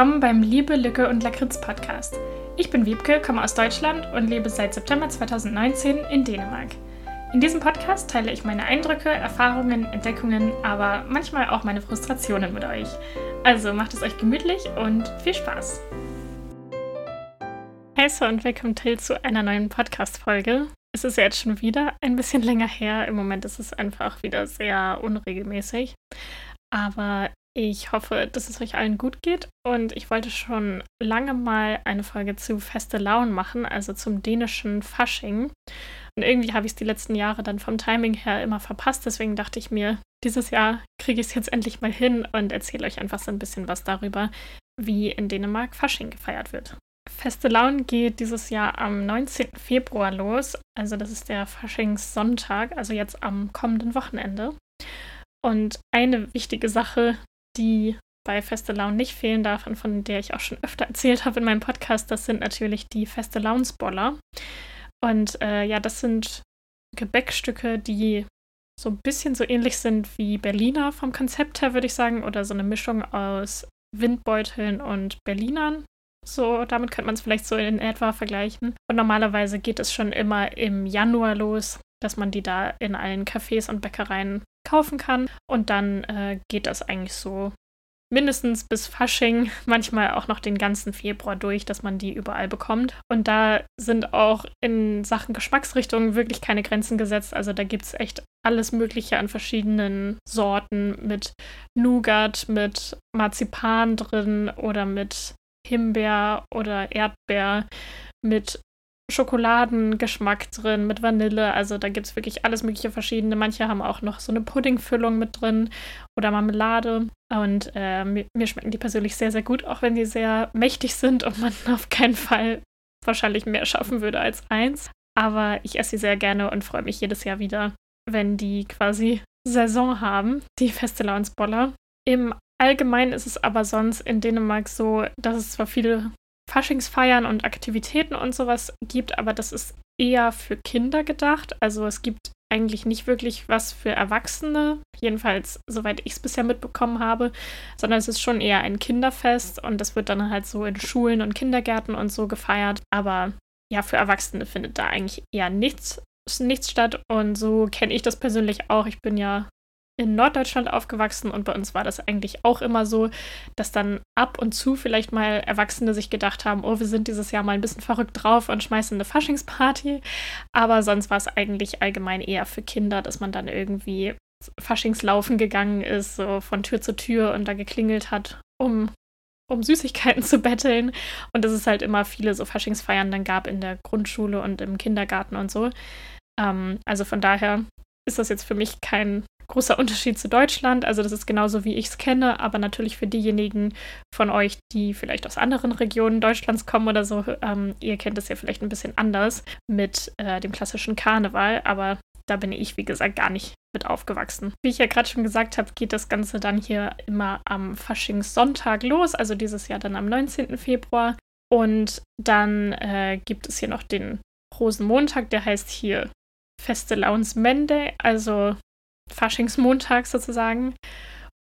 willkommen beim Liebe, Lücke und Lakritz Podcast. Ich bin Wiebke, komme aus Deutschland und lebe seit September 2019 in Dänemark. In diesem Podcast teile ich meine Eindrücke, Erfahrungen, Entdeckungen, aber manchmal auch meine Frustrationen mit euch. Also macht es euch gemütlich und viel Spaß. Hey so und willkommen Till zu einer neuen Podcast-Folge. Es ist ja jetzt schon wieder ein bisschen länger her. Im Moment ist es einfach wieder sehr unregelmäßig. Aber ich hoffe, dass es euch allen gut geht und ich wollte schon lange mal eine Folge zu Feste Laun machen, also zum dänischen Fasching. Und irgendwie habe ich es die letzten Jahre dann vom Timing her immer verpasst, deswegen dachte ich mir, dieses Jahr kriege ich es jetzt endlich mal hin und erzähle euch einfach so ein bisschen was darüber, wie in Dänemark Fasching gefeiert wird. Feste Laun geht dieses Jahr am 19. Februar los, also das ist der Faschingssonntag, also jetzt am kommenden Wochenende. Und eine wichtige Sache, die bei Feste Laune nicht fehlen darf und von der ich auch schon öfter erzählt habe in meinem Podcast, das sind natürlich die Feste Launsboller. Und äh, ja, das sind Gebäckstücke, die so ein bisschen so ähnlich sind wie Berliner vom Konzept her, würde ich sagen, oder so eine Mischung aus Windbeuteln und Berlinern. So, damit könnte man es vielleicht so in etwa vergleichen. Und normalerweise geht es schon immer im Januar los, dass man die da in allen Cafés und Bäckereien kaufen kann. Und dann äh, geht das eigentlich so mindestens bis Fasching, manchmal auch noch den ganzen Februar durch, dass man die überall bekommt. Und da sind auch in Sachen Geschmacksrichtungen wirklich keine Grenzen gesetzt. Also da gibt es echt alles Mögliche an verschiedenen Sorten mit Nougat, mit Marzipan drin oder mit Himbeer oder Erdbeer, mit Schokoladengeschmack drin mit Vanille. Also da gibt es wirklich alles mögliche verschiedene. Manche haben auch noch so eine Puddingfüllung mit drin oder Marmelade. Und äh, mir, schmecken die persönlich sehr, sehr gut, auch wenn die sehr mächtig sind und man auf keinen Fall wahrscheinlich mehr schaffen würde als eins. Aber ich esse sie sehr gerne und freue mich jedes Jahr wieder, wenn die quasi Saison haben, die Feste Boller. Im Allgemeinen ist es aber sonst in Dänemark so, dass es zwar viele Faschingsfeiern und Aktivitäten und sowas gibt, aber das ist eher für Kinder gedacht. Also es gibt eigentlich nicht wirklich was für Erwachsene, jedenfalls soweit ich es bisher mitbekommen habe, sondern es ist schon eher ein Kinderfest und das wird dann halt so in Schulen und Kindergärten und so gefeiert. Aber ja, für Erwachsene findet da eigentlich eher nichts, nichts statt und so kenne ich das persönlich auch. Ich bin ja in Norddeutschland aufgewachsen und bei uns war das eigentlich auch immer so, dass dann ab und zu vielleicht mal Erwachsene sich gedacht haben, oh, wir sind dieses Jahr mal ein bisschen verrückt drauf und schmeißen eine Faschingsparty. Aber sonst war es eigentlich allgemein eher für Kinder, dass man dann irgendwie Faschingslaufen gegangen ist, so von Tür zu Tür und da geklingelt hat, um um Süßigkeiten zu betteln. Und dass es halt immer viele so Faschingsfeiern dann gab in der Grundschule und im Kindergarten und so. Ähm, also von daher ist das jetzt für mich kein großer Unterschied zu Deutschland. Also das ist genauso, wie ich es kenne, aber natürlich für diejenigen von euch, die vielleicht aus anderen Regionen Deutschlands kommen oder so, ähm, ihr kennt es ja vielleicht ein bisschen anders mit äh, dem klassischen Karneval, aber da bin ich, wie gesagt, gar nicht mit aufgewachsen. Wie ich ja gerade schon gesagt habe, geht das Ganze dann hier immer am Faschingssonntag los, also dieses Jahr dann am 19. Februar. Und dann äh, gibt es hier noch den Rosenmontag, der heißt hier Feste Launs Mende, also Faschingsmontag sozusagen.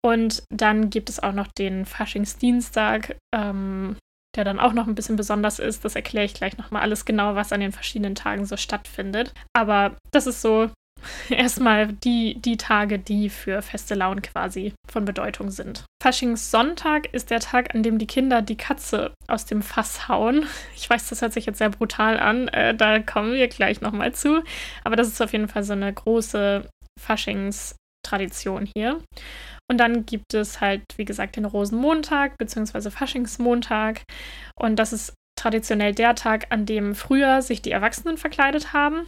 Und dann gibt es auch noch den Faschingsdienstag, ähm, der dann auch noch ein bisschen besonders ist. Das erkläre ich gleich nochmal alles genau, was an den verschiedenen Tagen so stattfindet. Aber das ist so erstmal die, die Tage, die für feste Laune quasi von Bedeutung sind. Faschingssonntag ist der Tag, an dem die Kinder die Katze aus dem Fass hauen. Ich weiß, das hört sich jetzt sehr brutal an, äh, da kommen wir gleich nochmal zu. Aber das ist auf jeden Fall so eine große Faschingstradition hier. Und dann gibt es halt, wie gesagt, den Rosenmontag bzw. Faschingsmontag. Und das ist traditionell der Tag, an dem früher sich die Erwachsenen verkleidet haben.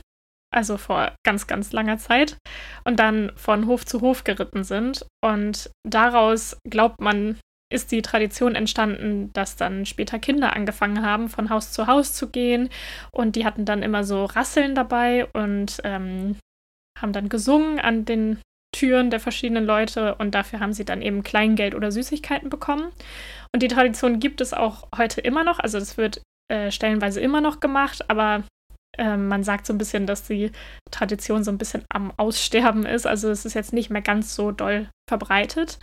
Also vor ganz, ganz langer Zeit. Und dann von Hof zu Hof geritten sind. Und daraus glaubt man, ist die Tradition entstanden, dass dann später Kinder angefangen haben, von Haus zu Haus zu gehen. Und die hatten dann immer so Rasseln dabei und ähm, haben dann gesungen an den Türen der verschiedenen Leute und dafür haben sie dann eben Kleingeld oder Süßigkeiten bekommen. Und die Tradition gibt es auch heute immer noch. Also das wird äh, stellenweise immer noch gemacht, aber äh, man sagt so ein bisschen, dass die Tradition so ein bisschen am Aussterben ist. Also es ist jetzt nicht mehr ganz so doll verbreitet.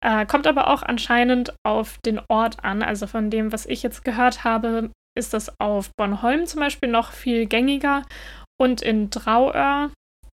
Äh, kommt aber auch anscheinend auf den Ort an. Also von dem, was ich jetzt gehört habe, ist das auf Bornholm zum Beispiel noch viel gängiger und in Drauör,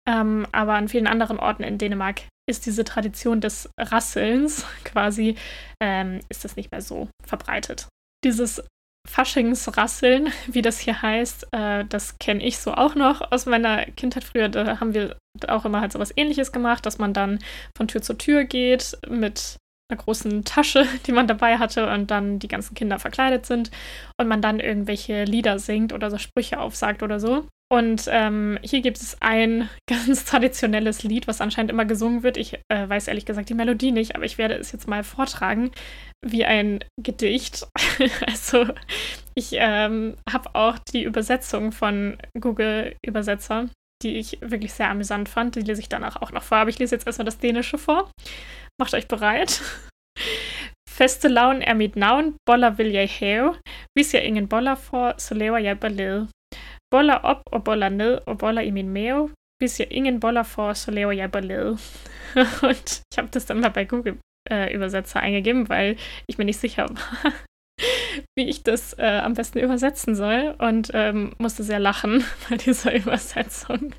ähm, aber an vielen anderen Orten in Dänemark ist diese Tradition des Rasselns quasi, ähm, ist das nicht mehr so verbreitet. Dieses Faschingsrasseln, wie das hier heißt, äh, das kenne ich so auch noch aus meiner Kindheit früher. Da haben wir auch immer halt so was ähnliches gemacht, dass man dann von Tür zu Tür geht mit einer großen Tasche, die man dabei hatte und dann die ganzen Kinder verkleidet sind und man dann irgendwelche Lieder singt oder so Sprüche aufsagt oder so. Und ähm, hier gibt es ein ganz traditionelles Lied, was anscheinend immer gesungen wird. Ich äh, weiß ehrlich gesagt die Melodie nicht, aber ich werde es jetzt mal vortragen wie ein Gedicht. also ich ähm, habe auch die Übersetzung von Google Übersetzer, die ich wirklich sehr amüsant fand. Die lese ich danach auch noch vor. Aber ich lese jetzt erstmal das Dänische vor. Macht euch bereit. Feste lavn er mit Naun, boller vil jeg have. Hvis jeg ingen boller får, så laver jeg. Boller op og boller ned og boller i min mave. Hvis jeg ingen boller får, så laver jeg ballade. Und ich habe das dann mal bei Google äh, Übersetzer eingegeben, weil ich mir nicht sicher war, wie ich das äh, am besten übersetzen soll und ähm, musste sehr lachen bei dieser Übersetzung.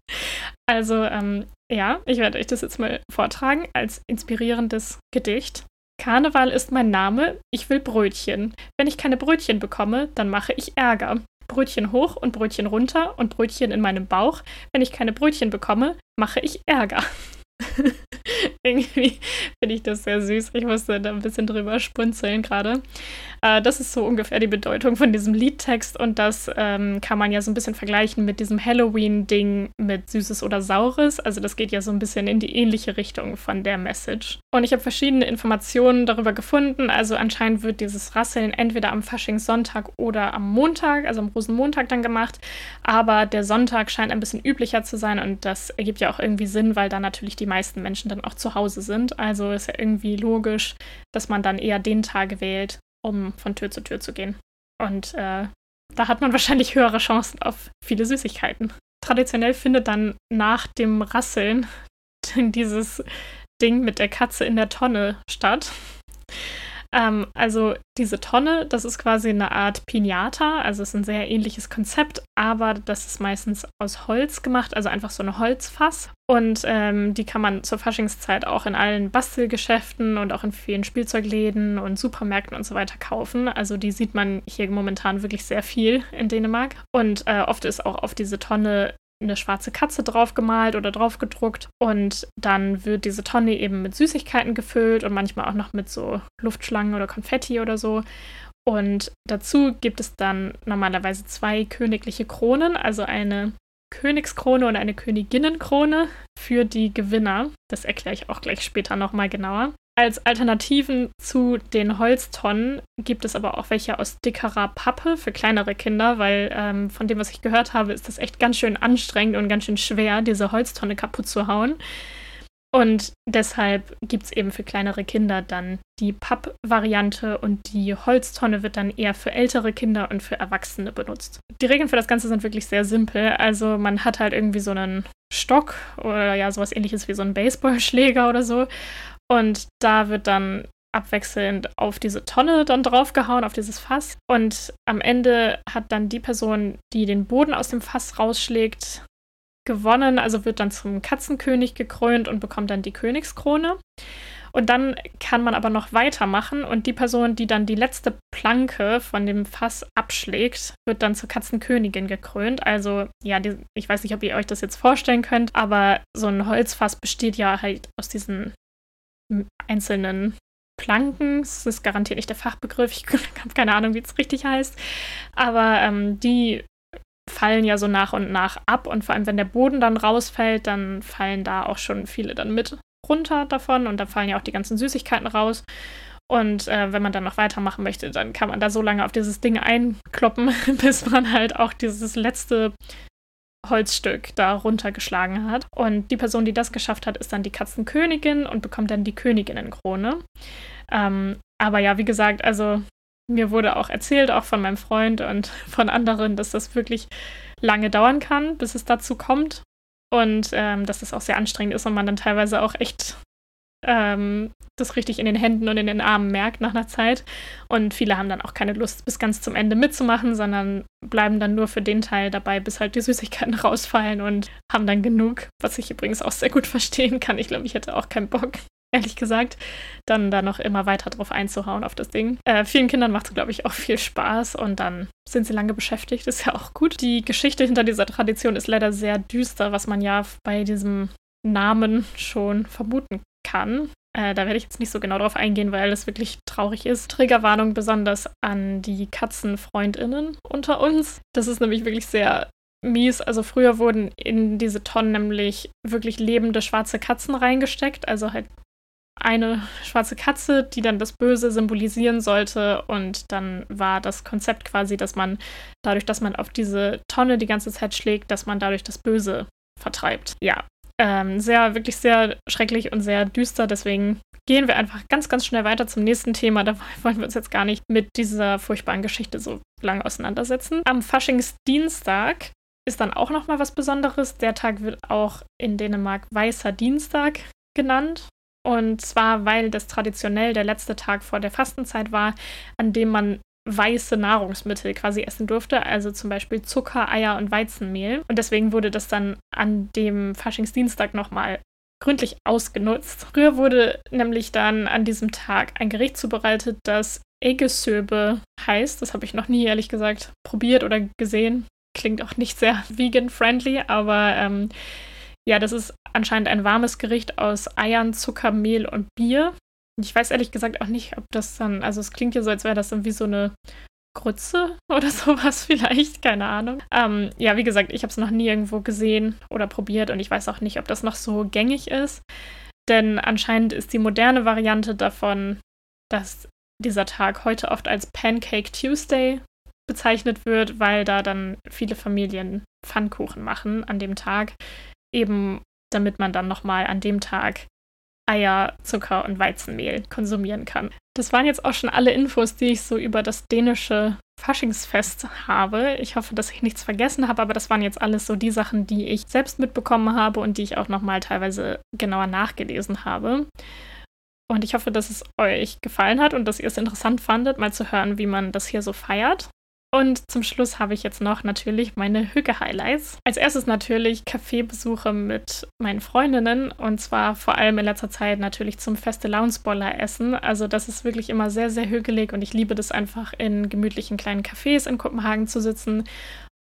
Also ähm, ja, ich werde euch das jetzt mal vortragen als inspirierendes Gedicht. Karneval ist mein Name, ich will Brötchen. Wenn ich keine Brötchen bekomme, dann mache ich Ärger. Brötchen hoch und Brötchen runter und Brötchen in meinem Bauch. Wenn ich keine Brötchen bekomme, mache ich Ärger. Irgendwie finde ich das sehr süß. Ich musste da ein bisschen drüber spunzeln gerade. Äh, das ist so ungefähr die Bedeutung von diesem Liedtext und das ähm, kann man ja so ein bisschen vergleichen mit diesem Halloween-Ding mit Süßes oder Saures. Also das geht ja so ein bisschen in die ähnliche Richtung von der Message. Und ich habe verschiedene Informationen darüber gefunden. Also anscheinend wird dieses Rasseln entweder am Faschingssonntag oder am Montag, also am Rosenmontag dann gemacht. Aber der Sonntag scheint ein bisschen üblicher zu sein und das ergibt ja auch irgendwie Sinn, weil da natürlich die meisten Menschen dann auch zu Hause sind. Also ist ja irgendwie logisch, dass man dann eher den Tag wählt, um von Tür zu Tür zu gehen. Und äh, da hat man wahrscheinlich höhere Chancen auf viele Süßigkeiten. Traditionell findet dann nach dem Rasseln dieses Ding mit der Katze in der Tonne statt. Ähm, also diese Tonne, das ist quasi eine Art Pinata, also es ist ein sehr ähnliches Konzept, aber das ist meistens aus Holz gemacht, also einfach so eine Holzfass. Und ähm, die kann man zur Faschingszeit auch in allen Bastelgeschäften und auch in vielen Spielzeugläden und Supermärkten und so weiter kaufen. Also die sieht man hier momentan wirklich sehr viel in Dänemark. Und äh, oft ist auch auf diese Tonne eine schwarze Katze drauf gemalt oder drauf gedruckt und dann wird diese Tonne eben mit Süßigkeiten gefüllt und manchmal auch noch mit so Luftschlangen oder Konfetti oder so. Und dazu gibt es dann normalerweise zwei königliche Kronen, also eine Königskrone und eine Königinnenkrone für die Gewinner. Das erkläre ich auch gleich später nochmal genauer. Als Alternativen zu den Holztonnen gibt es aber auch welche aus dickerer Pappe für kleinere Kinder, weil ähm, von dem, was ich gehört habe, ist das echt ganz schön anstrengend und ganz schön schwer, diese Holztonne kaputt zu hauen. Und deshalb gibt es eben für kleinere Kinder dann die Papp-Variante und die Holztonne wird dann eher für ältere Kinder und für Erwachsene benutzt. Die Regeln für das Ganze sind wirklich sehr simpel. Also man hat halt irgendwie so einen Stock oder ja sowas ähnliches wie so einen Baseballschläger oder so und da wird dann abwechselnd auf diese Tonne dann draufgehauen, auf dieses Fass. Und am Ende hat dann die Person, die den Boden aus dem Fass rausschlägt, gewonnen, also wird dann zum Katzenkönig gekrönt und bekommt dann die Königskrone. Und dann kann man aber noch weitermachen und die Person, die dann die letzte Planke von dem Fass abschlägt, wird dann zur Katzenkönigin gekrönt. Also ja, die, ich weiß nicht, ob ihr euch das jetzt vorstellen könnt, aber so ein Holzfass besteht ja halt aus diesen einzelnen Planken. Das ist garantiert nicht der Fachbegriff. Ich habe keine Ahnung, wie es richtig heißt. Aber ähm, die fallen ja so nach und nach ab. Und vor allem, wenn der Boden dann rausfällt, dann fallen da auch schon viele dann mit runter davon. Und da fallen ja auch die ganzen Süßigkeiten raus. Und äh, wenn man dann noch weitermachen möchte, dann kann man da so lange auf dieses Ding einkloppen, bis man halt auch dieses letzte Holzstück da runtergeschlagen hat. Und die Person, die das geschafft hat, ist dann die Katzenkönigin und bekommt dann die Königinnenkrone. Ähm, aber ja, wie gesagt, also mir wurde auch erzählt, auch von meinem Freund und von anderen, dass das wirklich lange dauern kann, bis es dazu kommt. Und ähm, dass es auch sehr anstrengend ist und man dann teilweise auch echt ähm, das richtig in den Händen und in den Armen merkt nach einer Zeit. Und viele haben dann auch keine Lust, bis ganz zum Ende mitzumachen, sondern bleiben dann nur für den Teil dabei, bis halt die Süßigkeiten rausfallen und haben dann genug, was ich übrigens auch sehr gut verstehen kann. Ich glaube, ich hätte auch keinen Bock, ehrlich gesagt, dann da noch immer weiter drauf einzuhauen auf das Ding. Äh, vielen Kindern macht es, glaube ich, auch viel Spaß und dann sind sie lange beschäftigt, ist ja auch gut. Die Geschichte hinter dieser Tradition ist leider sehr düster, was man ja bei diesem Namen schon vermuten kann. Äh, da werde ich jetzt nicht so genau drauf eingehen, weil es wirklich traurig ist. Triggerwarnung besonders an die KatzenfreundInnen unter uns. Das ist nämlich wirklich sehr mies. Also früher wurden in diese Tonnen nämlich wirklich lebende schwarze Katzen reingesteckt. Also halt eine schwarze Katze, die dann das Böse symbolisieren sollte. Und dann war das Konzept quasi, dass man dadurch, dass man auf diese Tonne die ganze Zeit schlägt, dass man dadurch das Böse vertreibt. Ja, ähm, sehr, wirklich sehr schrecklich und sehr düster. Deswegen gehen wir einfach ganz, ganz schnell weiter zum nächsten Thema. Da wollen wir uns jetzt gar nicht mit dieser furchtbaren Geschichte so lange auseinandersetzen. Am Faschingsdienstag ist dann auch noch mal was Besonderes. Der Tag wird auch in Dänemark Weißer Dienstag genannt. Und zwar, weil das traditionell der letzte Tag vor der Fastenzeit war, an dem man weiße Nahrungsmittel quasi essen durfte, also zum Beispiel Zucker, Eier und Weizenmehl. Und deswegen wurde das dann an dem Faschingsdienstag nochmal gründlich ausgenutzt. Früher wurde nämlich dann an diesem Tag ein Gericht zubereitet, das Eggesöbe heißt. Das habe ich noch nie, ehrlich gesagt, probiert oder gesehen. Klingt auch nicht sehr vegan-friendly, aber ähm, ja, das ist anscheinend ein warmes Gericht aus Eiern, Zucker, Mehl und Bier. Ich weiß ehrlich gesagt auch nicht, ob das dann, also es klingt ja so, als wäre das dann wie so eine Grütze oder sowas vielleicht, keine Ahnung. Ähm, ja, wie gesagt, ich habe es noch nie irgendwo gesehen oder probiert und ich weiß auch nicht, ob das noch so gängig ist. Denn anscheinend ist die moderne Variante davon, dass dieser Tag heute oft als Pancake Tuesday bezeichnet wird, weil da dann viele Familien Pfannkuchen machen an dem Tag, eben damit man dann nochmal an dem Tag Eier, Zucker und Weizenmehl konsumieren kann. Das waren jetzt auch schon alle Infos, die ich so über das dänische Faschingsfest habe. Ich hoffe, dass ich nichts vergessen habe, aber das waren jetzt alles so die Sachen, die ich selbst mitbekommen habe und die ich auch nochmal teilweise genauer nachgelesen habe. Und ich hoffe, dass es euch gefallen hat und dass ihr es interessant fandet, mal zu hören, wie man das hier so feiert. Und zum Schluss habe ich jetzt noch natürlich meine Hüge-Highlights. Als erstes natürlich Kaffeebesuche mit meinen Freundinnen und zwar vor allem in letzter Zeit natürlich zum feste Launsboller essen. Also das ist wirklich immer sehr, sehr hügelig und ich liebe das einfach in gemütlichen kleinen Cafés in Kopenhagen zu sitzen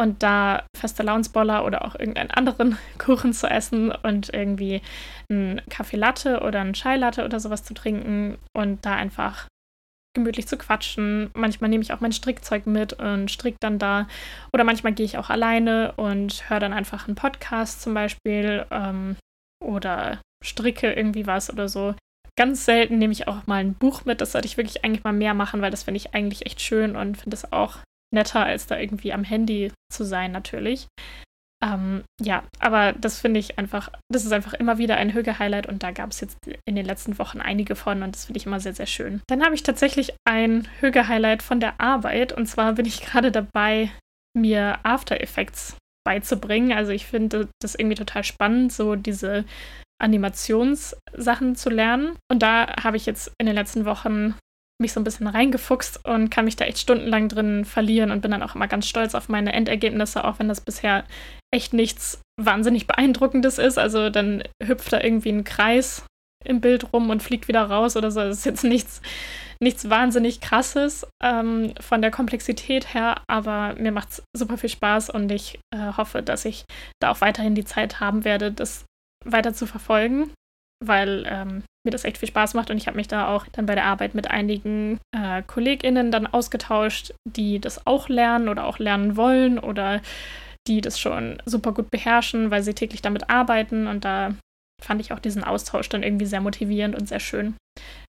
und da feste Launsboller oder auch irgendeinen anderen Kuchen zu essen und irgendwie einen Kaffee Latte oder einen Chai Latte oder sowas zu trinken und da einfach gemütlich zu quatschen. Manchmal nehme ich auch mein Strickzeug mit und strick dann da. Oder manchmal gehe ich auch alleine und höre dann einfach einen Podcast zum Beispiel ähm, oder stricke irgendwie was oder so. Ganz selten nehme ich auch mal ein Buch mit. Das sollte ich wirklich eigentlich mal mehr machen, weil das finde ich eigentlich echt schön und finde es auch netter, als da irgendwie am Handy zu sein, natürlich. Ähm, ja, aber das finde ich einfach, das ist einfach immer wieder ein Hüge-Highlight und da gab es jetzt in den letzten Wochen einige von und das finde ich immer sehr, sehr schön. Dann habe ich tatsächlich ein Hüge-Highlight von der Arbeit und zwar bin ich gerade dabei, mir After Effects beizubringen. Also ich finde das irgendwie total spannend, so diese Animationssachen zu lernen. Und da habe ich jetzt in den letzten Wochen mich so ein bisschen reingefuchst und kann mich da echt stundenlang drin verlieren und bin dann auch immer ganz stolz auf meine Endergebnisse, auch wenn das bisher echt nichts wahnsinnig beeindruckendes ist. Also dann hüpft da irgendwie ein Kreis im Bild rum und fliegt wieder raus oder so. Das ist jetzt nichts, nichts wahnsinnig krasses ähm, von der Komplexität her, aber mir macht es super viel Spaß und ich äh, hoffe, dass ich da auch weiterhin die Zeit haben werde, das weiter zu verfolgen weil ähm, mir das echt viel Spaß macht und ich habe mich da auch dann bei der Arbeit mit einigen äh, KollegInnen dann ausgetauscht, die das auch lernen oder auch lernen wollen oder die das schon super gut beherrschen, weil sie täglich damit arbeiten und da fand ich auch diesen Austausch dann irgendwie sehr motivierend und sehr schön.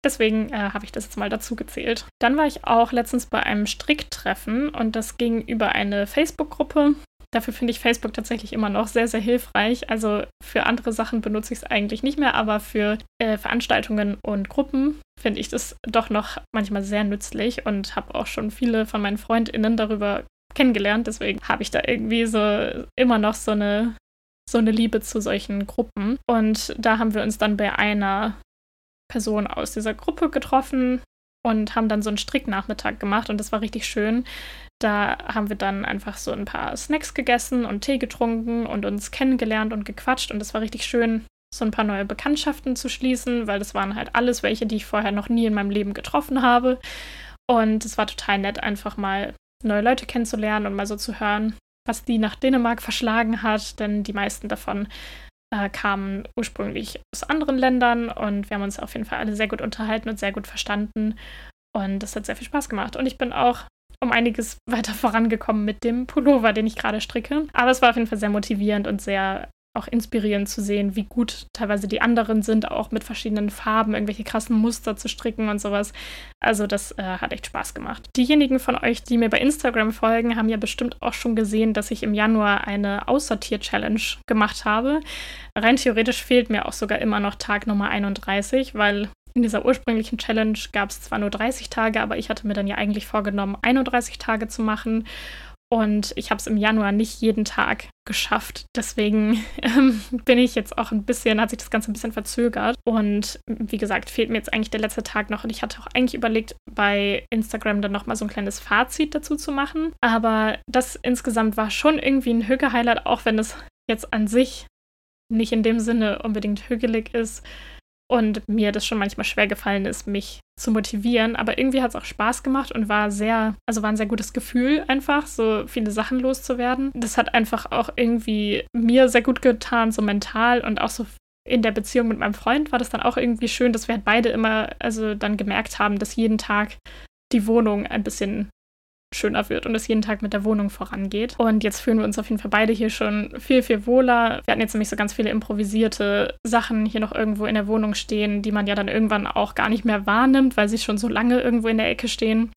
Deswegen äh, habe ich das jetzt mal dazu gezählt. Dann war ich auch letztens bei einem Stricktreffen und das ging über eine Facebook-Gruppe Dafür finde ich Facebook tatsächlich immer noch sehr, sehr hilfreich. Also für andere Sachen benutze ich es eigentlich nicht mehr, aber für äh, Veranstaltungen und Gruppen finde ich das doch noch manchmal sehr nützlich und habe auch schon viele von meinen FreundInnen darüber kennengelernt. Deswegen habe ich da irgendwie so immer noch so eine, so eine Liebe zu solchen Gruppen. Und da haben wir uns dann bei einer Person aus dieser Gruppe getroffen und haben dann so einen Stricknachmittag gemacht und das war richtig schön. Da haben wir dann einfach so ein paar Snacks gegessen und Tee getrunken und uns kennengelernt und gequatscht und es war richtig schön, so ein paar neue Bekanntschaften zu schließen, weil das waren halt alles welche, die ich vorher noch nie in meinem Leben getroffen habe. Und es war total nett, einfach mal neue Leute kennenzulernen und mal so zu hören, was die nach Dänemark verschlagen hat, denn die meisten davon äh, kamen ursprünglich aus anderen Ländern und wir haben uns auf jeden Fall alle sehr gut unterhalten und sehr gut verstanden. Und das hat sehr viel Spaß gemacht. Und ich bin auch um einiges weiter vorangekommen mit dem Pullover, den ich gerade stricke. Aber es war auf jeden Fall sehr motivierend und sehr auch inspirierend zu sehen, wie gut teilweise die anderen sind, auch mit verschiedenen Farben irgendwelche krassen Muster zu stricken und sowas. Also das äh, hat echt Spaß gemacht. Diejenigen von euch, die mir bei Instagram folgen, haben ja bestimmt auch schon gesehen, dass ich im Januar eine Aussortier-Challenge gemacht habe. Rein theoretisch fehlt mir auch sogar immer noch Tag Nummer 31, weil in dieser ursprünglichen Challenge gab es zwar nur 30 Tage, aber ich hatte mir dann ja eigentlich vorgenommen, 31 Tage zu machen. Und ich habe es im Januar nicht jeden Tag geschafft. Deswegen ähm, bin ich jetzt auch ein bisschen, hat sich das Ganze ein bisschen verzögert. Und wie gesagt, fehlt mir jetzt eigentlich der letzte Tag noch. Und ich hatte auch eigentlich überlegt, bei Instagram dann nochmal so ein kleines Fazit dazu zu machen. Aber das insgesamt war schon irgendwie ein Hüge-Highlight, auch wenn es jetzt an sich nicht in dem Sinne unbedingt hügelig ist und mir das schon manchmal schwer gefallen ist, mich zu motivieren. Aber irgendwie hat es auch Spaß gemacht und war sehr, also war ein sehr gutes Gefühl, einfach so viele Sachen loszuwerden. Das hat einfach auch irgendwie mir sehr gut getan, so mental und auch so in der Beziehung mit meinem Freund war das dann auch irgendwie schön, dass wir halt beide immer, also dann gemerkt haben, dass jeden Tag die Wohnung ein bisschen schöner wird und es jeden Tag mit der Wohnung vorangeht. Und jetzt fühlen wir uns auf jeden Fall beide hier schon viel, viel wohler. Wir hatten jetzt nämlich so ganz viele improvisierte Sachen hier noch irgendwo in der Wohnung stehen, die man ja dann irgendwann auch gar nicht mehr wahrnimmt, weil sie schon so lange irgendwo in der Ecke stehen.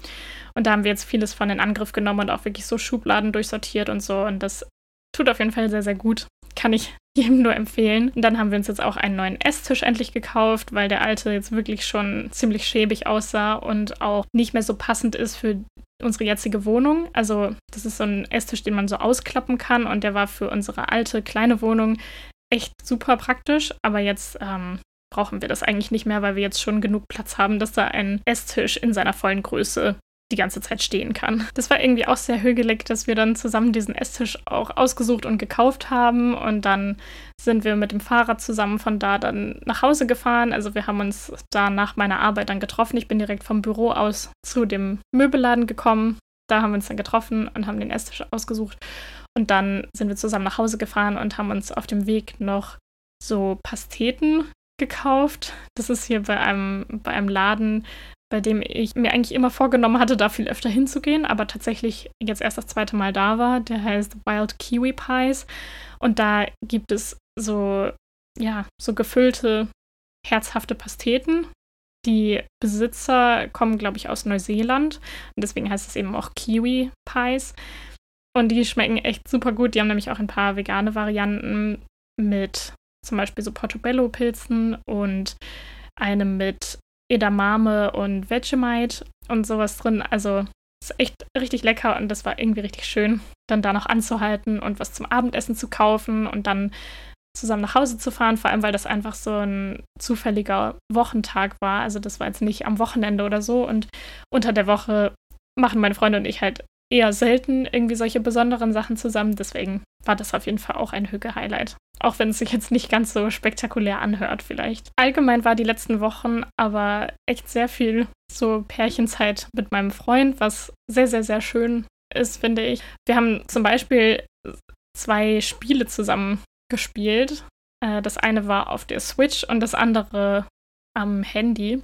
Und da haben wir jetzt vieles von in Angriff genommen und auch wirklich so Schubladen durchsortiert und so. Und das tut auf jeden Fall sehr, sehr gut. Kann ich jedem nur empfehlen. Und dann haben wir uns jetzt auch einen neuen Esstisch endlich gekauft, weil der alte jetzt wirklich schon ziemlich schäbig aussah und auch nicht mehr so passend ist für unsere jetzige Wohnung. Also das ist so ein Esstisch, den man so ausklappen kann und der war für unsere alte kleine Wohnung echt super praktisch. Aber jetzt ähm, brauchen wir das eigentlich nicht mehr, weil wir jetzt schon genug Platz haben, dass da ein Esstisch in seiner vollen Größe die ganze Zeit stehen kann. Das war irgendwie auch sehr hügelig, dass wir dann zusammen diesen Esstisch auch ausgesucht und gekauft haben und dann sind wir mit dem Fahrrad zusammen von da dann nach Hause gefahren. Also wir haben uns da nach meiner Arbeit dann getroffen. Ich bin direkt vom Büro aus zu dem Möbelladen gekommen. Da haben wir uns dann getroffen und haben den Esstisch ausgesucht. Und dann sind wir zusammen nach Hause gefahren und haben uns auf dem Weg noch so Pasteten gekauft. Das ist hier bei einem, bei einem Laden, bei dem ich mir eigentlich immer vorgenommen hatte, da viel öfter hinzugehen, aber tatsächlich jetzt erst das zweite Mal da war. Der heißt Wild Kiwi Pies. Und da gibt es so, ja, so gefüllte, herzhafte Pasteten. Die Besitzer kommen, glaube ich, aus Neuseeland. Und deswegen heißt es eben auch Kiwi Pies. Und die schmecken echt super gut. Die haben nämlich auch ein paar vegane Varianten mit zum Beispiel so Portobello-Pilzen und eine mit Edamame und Vegemite und sowas drin. Also ist echt richtig lecker und das war irgendwie richtig schön, dann da noch anzuhalten und was zum Abendessen zu kaufen und dann zusammen nach Hause zu fahren, vor allem weil das einfach so ein zufälliger Wochentag war. Also das war jetzt nicht am Wochenende oder so und unter der Woche machen meine Freunde und ich halt eher selten irgendwie solche besonderen Sachen zusammen. Deswegen war das auf jeden Fall auch ein Hüge-Highlight. Auch wenn es sich jetzt nicht ganz so spektakulär anhört, vielleicht. Allgemein war die letzten Wochen aber echt sehr viel so Pärchenzeit mit meinem Freund, was sehr, sehr, sehr schön ist, finde ich. Wir haben zum Beispiel zwei Spiele zusammen gespielt. Äh, das eine war auf der Switch und das andere am Handy.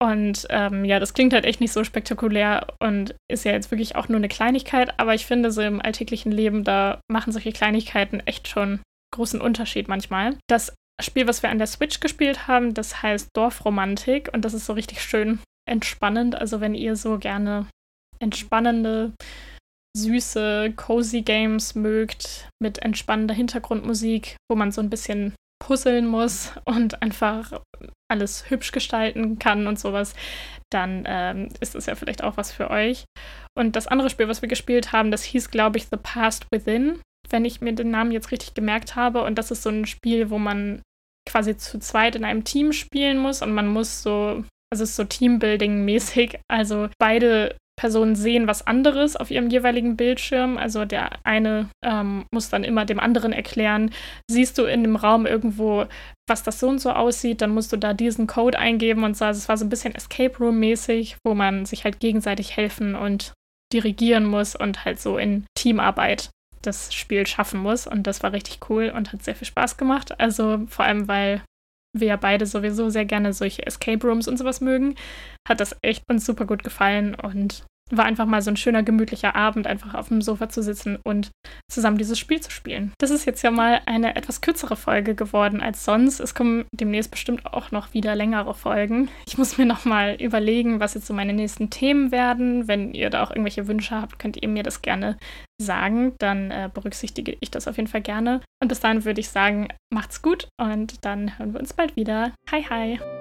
Und ähm, ja, das klingt halt echt nicht so spektakulär und ist ja jetzt wirklich auch nur eine Kleinigkeit, aber ich finde, so im alltäglichen Leben, da machen solche Kleinigkeiten echt schon großen Unterschied manchmal. Das Spiel, was wir an der Switch gespielt haben, das heißt Dorfromantik und das ist so richtig schön entspannend. Also wenn ihr so gerne entspannende, süße, cozy Games mögt mit entspannender Hintergrundmusik, wo man so ein bisschen puzzeln muss und einfach alles hübsch gestalten kann und sowas, dann ähm, ist das ja vielleicht auch was für euch. Und das andere Spiel, was wir gespielt haben, das hieß, glaube ich, The Past Within, wenn ich mir den Namen jetzt richtig gemerkt habe. Und das ist so ein Spiel, wo man quasi zu zweit in einem Team spielen muss und man muss so, also es ist so Teambuilding-mäßig, also beide Personen sehen was anderes auf ihrem jeweiligen Bildschirm. Also der eine ähm, muss dann immer dem anderen erklären, siehst du in dem Raum irgendwo, was das so und so aussieht, dann musst du da diesen Code eingeben und so. Also es war so ein bisschen Escape Room-mäßig, wo man sich halt gegenseitig helfen und dirigieren muss und halt so in Teamarbeit das Spiel schaffen muss. Und das war richtig cool und hat sehr viel Spaß gemacht. Also vor allem, weil wir ja beide sowieso sehr gerne solche Escape Rooms und sowas mögen, hat das echt uns super gut gefallen und war einfach mal so ein schöner, gemütlicher Abend, einfach auf dem Sofa zu sitzen und zusammen dieses Spiel zu spielen. Das ist jetzt ja mal eine etwas kürzere Folge geworden als sonst. Es kommen demnächst bestimmt auch noch wieder längere Folgen. Ich muss mir noch mal überlegen, was jetzt so meine nächsten Themen werden. Wenn ihr da auch irgendwelche Wünsche habt, könnt ihr mir das gerne sagen. Dann äh, berücksichtige ich das auf jeden Fall gerne. Und bis dahin würde ich sagen, macht's gut und dann hören wir uns bald wieder. Hi, hi!